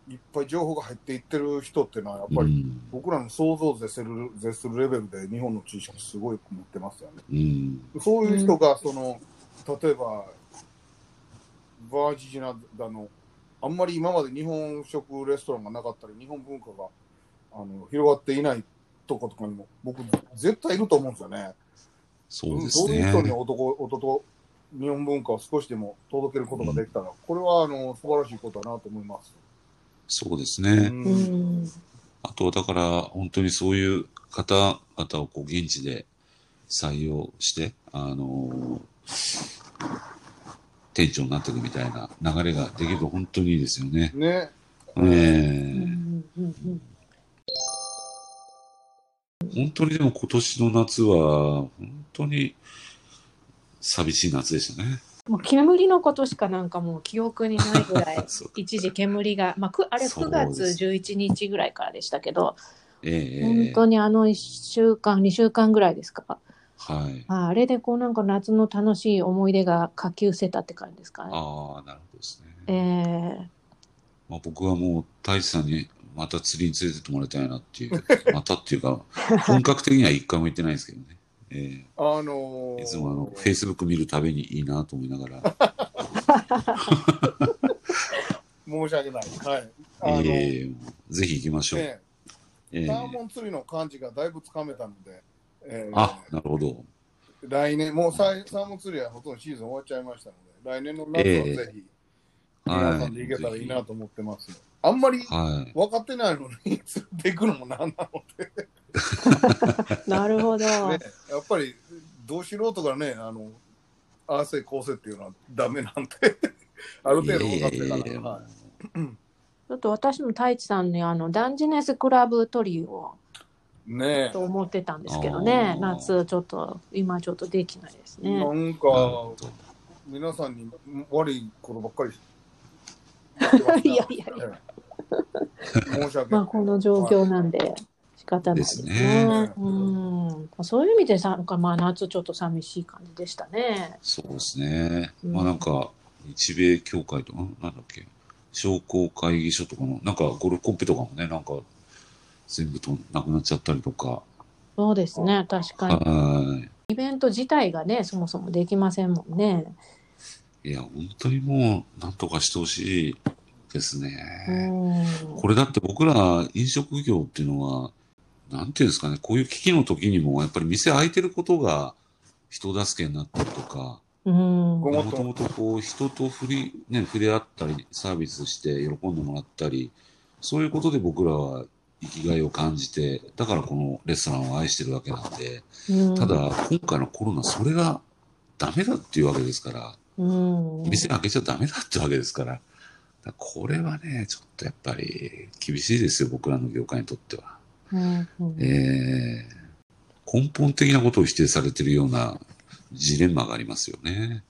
いっぱい情報が入っていってる人っていうのはやっぱり、うん。僕らの想像を絶する絶するレベルで日本の知識すごい持ってますよね。うん。そういう人がその、例えばバージナだのあんまり今まで日本食レストランがなかったり日本文化があの広がっていないとことかにも僕絶対いると思うんですよね。そうですそういう人にね。男音と日本文化を少しでも届けることができたら、これはあの素晴らしいことだなと思います。そうですうね。うんん。あとはだから、本当にそういう方々をこう現地で採用して、あの店長になっていくみたいな流れができると本当にいいですよね。ね。えうえんうんうん本当にでも今年の夏は、本当に寂しい夏でしたね。もう煙のことしかなんかもう記憶にないぐらい 一時煙が、まあ、くあれそう9月です11日ぐらいからでしたけど、ええ本当にあの1週間2週間ぐらいですか？はい。ああれでこうなんか夏の楽しい思い出が書き失せたって感じですかね。ああ、なるほどですね。ええまあ、僕はもう、太一さんにまた釣りに連れてってもらいたいなっていう、またっていうか、本格的には一回も行ってないですけどね。えあのーえいつもあの、フェイスブック見るたびにいいなと思いながら、申し訳ない。はい。あの、ええぜひ行きましょう。ねええサーモン釣りの感じがだいぶつかめたので、えーあ、なるほど。来年、もうサイサーモン釣りはほとんどシーズン終わっちゃいましたので、来年の夏はぜひ、皆はさんで行けたらいいなと。と思ってます。あんまりはい。分かってないのに釣っていくのもなんなので、なるほど。ね、やっぱり、ど素人がね、あの、ああせこうせっていうのはダメなんで、ある程度分かってから、いやいやいやはい。ちょっと私も太一さんにあのダンジネスクラブトリをねと思ってたんですけどね。あー。夏ちょっと今ちょっとできないですね。なんか皆さんに悪いことばっかり いやいやいや 申し訳ない。まあこの状況なんで仕方ないですね。ですねうんそういう意味でさなんかまあ夏ちょっと寂しい感じでしたね。そうですね。うんまあなんか、日米協会とか、んなんだっけ、商工会議所とかの、なんかゴルフコンペとかもね、なんか全部となくなっちゃったりとか、そうですね確かにはイベント自体がねそもそもできませんもんね。い。いや、本当にもう、なんとかしてほしいですうね。ん。これだって僕ら飲食業っていうのは、なんていうんですかね、こういう危機の時にも、やっぱり店開いてることが人助けになったりとか、もと。もとこう人と触り、ね、触れ合ったり、サービスして喜んでもらったり、そういうことで僕らは生きがいを感じて、だからこのレストランを愛してるわけなんで、うん。ただ今回のコロナそれがダメだっていうわけですから、うん。店開けちゃダメだってわけですからこれはね、ちょっとやっぱり厳しいですよ、僕らの業界にとっては。うんうんえー根本的なことを否定されてるようなジレンマがありますよね。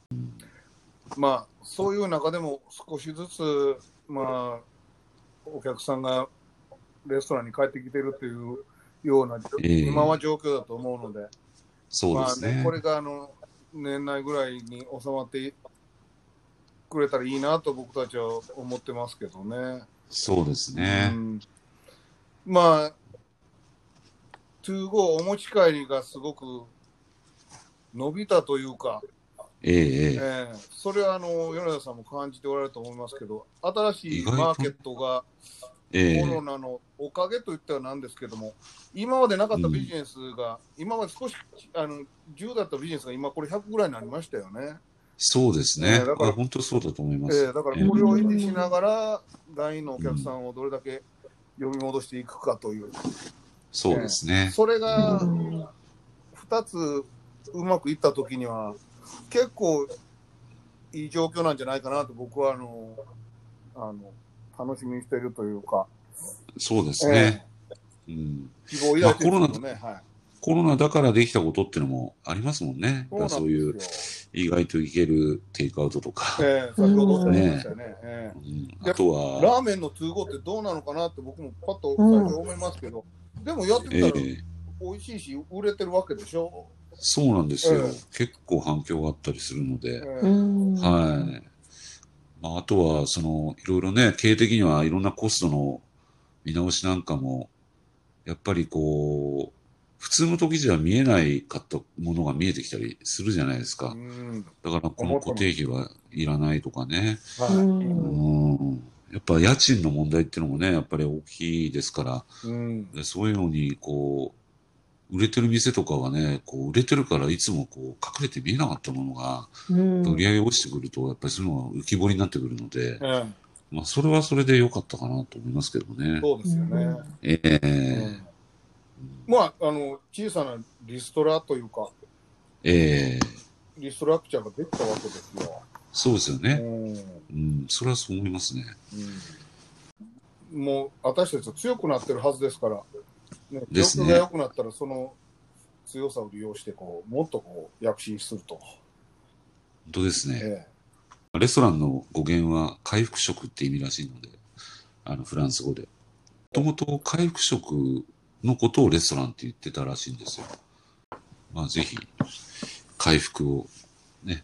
まあ、そういう中でも少しずつ、まあ、お客さんがレストランに帰ってきてるというような、ええ今は状況だと思うので、そうですね。まあね、これがあの年内ぐらいに収まってくれたらいいなと僕たちは思ってますけどね。そうですね。うん。まあ、トゥーゴーお持ち帰りがすごく伸びたというか、ええええ。ええ。それはあの米田さんも感じておられると思いますけど、新しいマーケットがええ。コロナのおかげと言ってはなんですけども、今までなかったビジネスが、今まで少しあの10だったビジネスが今これ100ぐらいになりましたよね。そうですね。ええだからあ本当そうだと思います。ええだからこれを維持しながら、団員のお客さんをどれだけ呼び戻していくかという、そうですね。それがうん2つうまくいったときには、結構いい状況なんじゃないかなと僕はあのあの楽しみにしているというか、そうですね。うん、希望を抱いてるんですけどね。はいコロナだからできたことっていうのもありますもんね。そうなんそういう。意外といけるテイクアウトとか。ええ先ほどおっしゃってましたよね。ええうん、あとは、ラーメンの通号ってどうなのかなって僕もパッと最初思いますけど、でもやってみえたらえ美味しいし、売れてるわけでしょ？そうなんですよ、ええ結構反響があったりするので。はい。まあ、あとは、その、いろいろね、経営的にはいろんなコストの見直しなんかも、やっぱりこう、普通の時じゃ見えないかったものが見えてきたりするじゃないですか。うんだから、この固定費はいらないとかね。はいうんうん。やっぱ家賃の問題っていうのもね、やっぱり大きいですから、うんでそういうのに、こう、売れてる店とかはね、こう、売れてるからいつもこう、隠れて見えなかったものが、うん売り上げ落ちてくると、やっぱりそういうのが浮き彫りになってくるので、ええまあ、それはそれで良かったかなと思いますけどね。そうですよね。ええまあ、あの、小さなリストラというか、ええリストラクチャーができたわけですよ。そうですよね。うんうん、それはそう思いますね。うんもう私たちは強くなってるはずですから、ね、ですね状況が良くなったら、その強さを利用してこう、もっとこう躍進すると当ですね。えレストランの語源は回復食って意味らしいので、あの、フランス語で。もともと回復食のことをレストランって言ってたらしいんですよ。まあ、ぜひ、回復をね、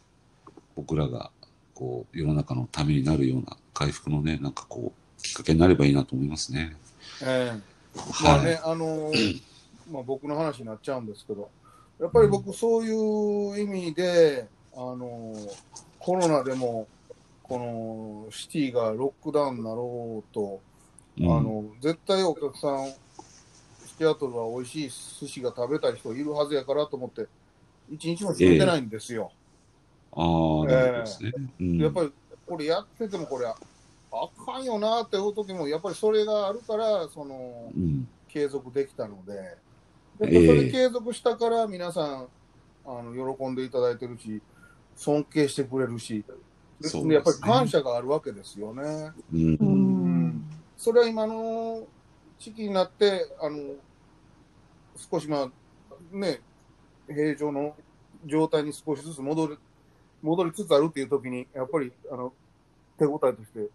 僕らが、こう、世の中のためになるような回復のね、なんかこう、きっかけになればいいなと思いますね。えええまあはい。ね、あのーまあ僕の話になっちゃうんですけど、やっぱり僕そういう意味で、あのーコロナでも、このシティがロックダウンになろうと、うんあの、絶対お客さん、シアトルは美味しい寿司が食べたい人いるはずやからと思って、一日も閉めてないんですよ。ああ、なるほどですね。うんやっぱりこれやっててもこれあかんよなって思う時もやっぱりそれがあるからそのうん。継続できたのででそれ継続したから皆さんあの喜んでいただいてるし尊敬してくれるしでそうですねやっぱり感謝があるわけですよね。うんう。んそれは今の時期になってあの少しまあね平常の状態に少しずつ戻る戻りつつあるっていう時にやっぱりあの手応えとして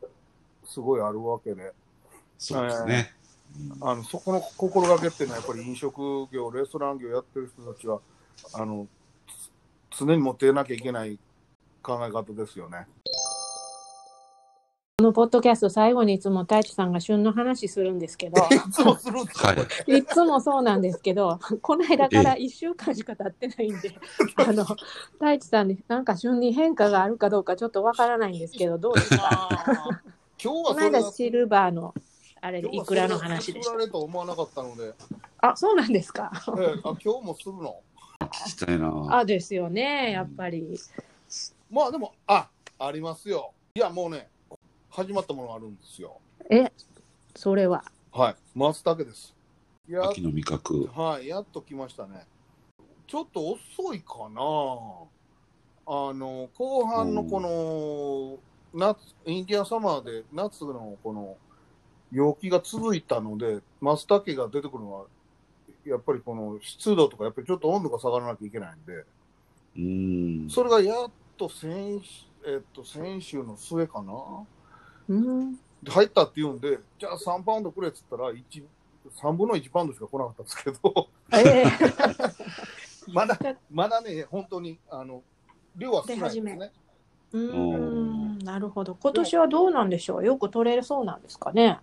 すごいあるわけでそうですね。うんあのそこの心がけっていうのはやっぱり飲食業レストラン業やってる人たちはあのつ常に持っていなきゃいけない考え方ですよね。このポッドキャスト最後にいつも太一さんが旬の話するんですけど、いつもするんですよはいつもそうなんですけど、この間から1週間しか経ってないんで、あの、太一さんになんか旬に変化があるかどうかちょっとわからないんですけど、どうですか？今日このはそれが間シルバーの、あれいくらの話でした。それが振られると思わなかったので、あ、そうなんですか？ええあ今日もするの？聞きたいな。あ、ですよね、やっぱり。まあでも、あ、ありますよ。いや、もうね、始まったものがあるんですよ。え、それは。はい、松茸です。や秋の味覚。はい、やっと来ましたね。ちょっと遅いかな。あの、後半のこの、夏、インディアンサマーで夏のこの陽気が続いたので、松茸が出てくるのは、やっぱりこの湿度とか、やっぱりちょっと温度が下がらなきゃいけないんで、うん。それがやっと先,、えっと、先週の末かな。うん。で入ったって言うんで、じゃあ3パウンドくれっつったら、1 3分の1パウンドしか来なかったんですけど、ええ まだ、まだね、本当に、あの、量は少ないですね。うーん、なるほど。今年はどうなんでしょう？よく取れそうなんですかね？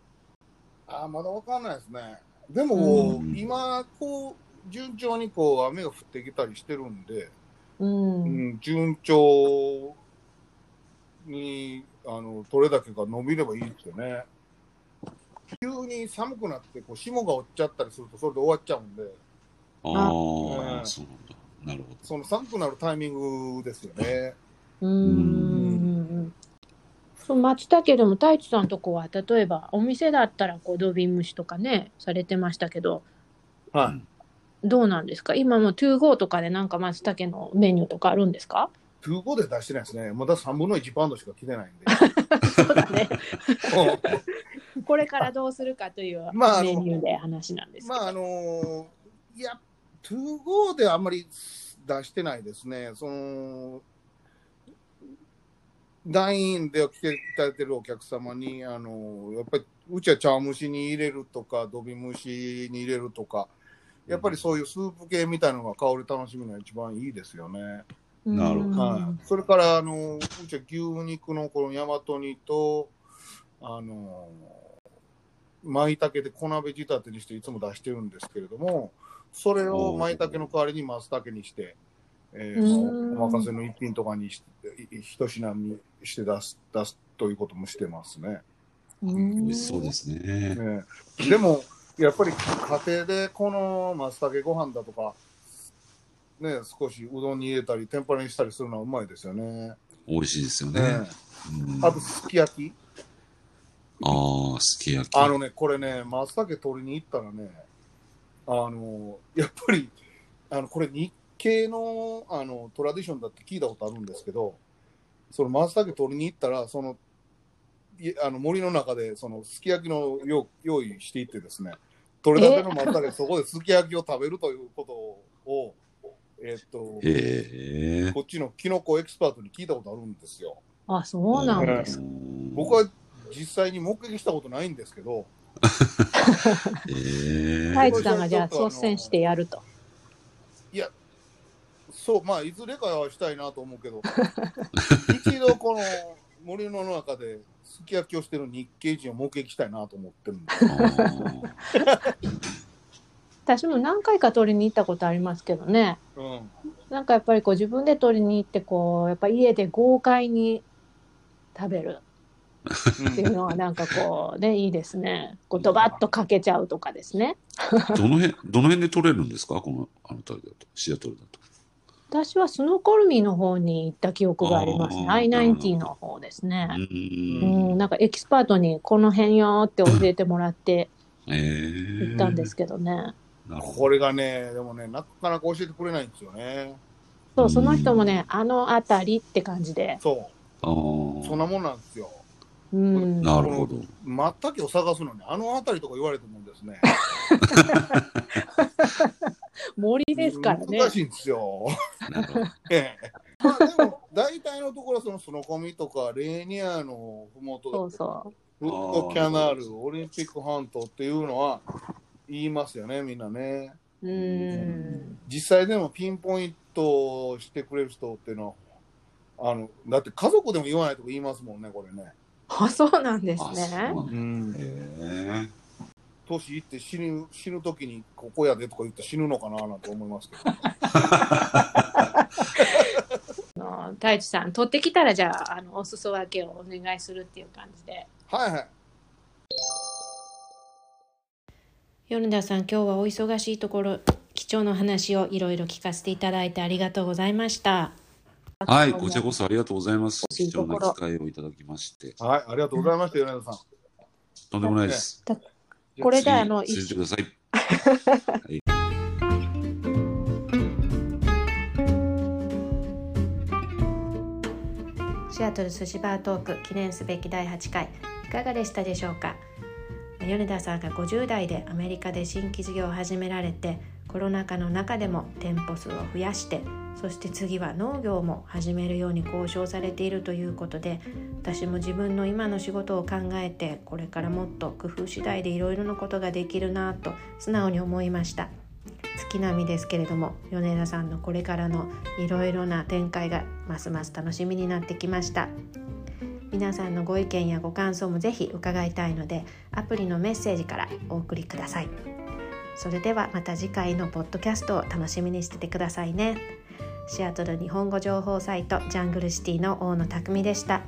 ああ、まだわかんないですね。でも、うん今、こう、順調にこう、雨が降ってきたりしてるんで、う。うんん、順調に、あの、取れだけが伸びればいいですよね。急に寒くなって、こう、霜が落ちちゃったりすると、それで終わっちゃうんで、あうんあ、そうなんだ。なるほど。その寒くなるタイミングですよね。うーん。そう松茸でも太一さんとこは例えばお店だったらこう土瓶蒸しとかねされてましたけどはい。どうなんですか？今も ToGo とかでなんか松茸のメニューとかあるんですか？2-5で出してないですね。まだ3分の1パウンドしか来てないんで。そうだねうんこれからどうするかというメニューで話なんですけど、まああのーいや、2-5であんまり出してないですね。その、団員で来ていただいてるお客様に、あのーやっぱり、うちは茶蒸しに入れるとか、土瓶蒸しに入れるとか、やっぱりそういうスープ系みたいなのが香り楽しみのが一番いいですよね。なるほど。はい、それから、あの、うちは牛肉のこの大和煮と、あの、舞茸で小鍋仕立てにしていつも出してるんですけれども、それを舞茸の代わりに松茸にして、えーうん。お任せの一品とかにし一品にして出す、出すということもしてますね。うそうですね。ね。でも、やっぱり家庭でこの松茸ご飯だとか、ね、少しうどんに入れたり、天ぷらにしたりするのはうまいですよね。美味しいですよね。ねうんあと、すき焼き。ああ、すき焼き。あのね、これね、松茸取りに行ったらね、あの、やっぱり、あの、これ日系の、あの、トラディションだって聞いたことあるんですけど、その松茸取りに行ったら、その、いあの森の中で、その、すき焼きの用用意していってですね、取れたての松茸、そこですき焼きを食べるということを、ええっと、へえ。こっちのキノコエキスパートに聞いたことあるんですよ。あ、そうなんです。僕は実際に目撃したことないんですけど。太一さんがじゃあ率先してやると。そう、まあ、いずれかはしたいなと思うけど、一度この森の中ですき焼きをしてる日系人を目撃したいなと思ってるんで。私も何回か取りに行ったことありますけどね。うん。なんかやっぱりこう自分で取りに行ってこうやっぱ家で豪快に食べるっていうのはなんかこう ねいいですね。こうドバッとかけちゃうとかですね。どの辺、どの辺で取れるんですか？この、あの辺りだと。シアトルだと。私はスノーコルミーの方に行った記憶がありますね。あー I-90 の方ですね。う。うんん、なんかエキスパートにこの辺よって教えてもらってええ。行ったんですけどね。これがね、でもね、なかなか教えてくれないんですよね。そう、その人もね、あの辺りって感じで。そう、そんなもんなんですよ。うん。あ。なるほど。まったけを探すのに、あの辺りとか言われてもですね、森ですからね。難しいんですよ。なるほど。ええまあでも、大体のところ、そのスノコミとか、レーニアのふもとそうそフットキャナール、オリンピック半島っていうのは言いますよね、みんなね。う。うん。実際でもピンポイントしてくれる人っていうのは、あのだって家族でも言わないとか言いますもんね、これね。あ、そうなんですね。なんへえ。年いって死ぬ死ぬ時にここやでとか言って死ぬのかななんて思いますけど。太一さん、取ってきたら、じゃあ、あの、お裾分けをお願いするっていう感じで。はいはい。米田さん、今日はお忙しいところ、貴重な話をいろいろ聞かせていただいてありがとうございました。はい、こちらこそありがとうございます。貴重な機会をいただきまして。はい、ありがとうございました、米田さん。とんでもないです。これで、次あの、続いてください。シアトル寿司バートーク記念すべき第8回いかがでしたでしょうか？米田さんが50代でアメリカで新規事業を始められてコロナ禍の中でも店舗数を増やしてそして次は農業も始めるように交渉されているということで私も自分の今の仕事を考えてこれからもっと工夫次第でいろいろなことができるなと素直に思いました。月並みですけれども米田さんのこれからのいろいろな展開がますます楽しみになってきました。皆さんのご意見やご感想もぜひ伺いたいのでアプリのメッセージからお送りください。それではまた次回のポッドキャストを楽しみにしててくださいね。シアトル日本語情報サイトジャングルシティの大野匠でした。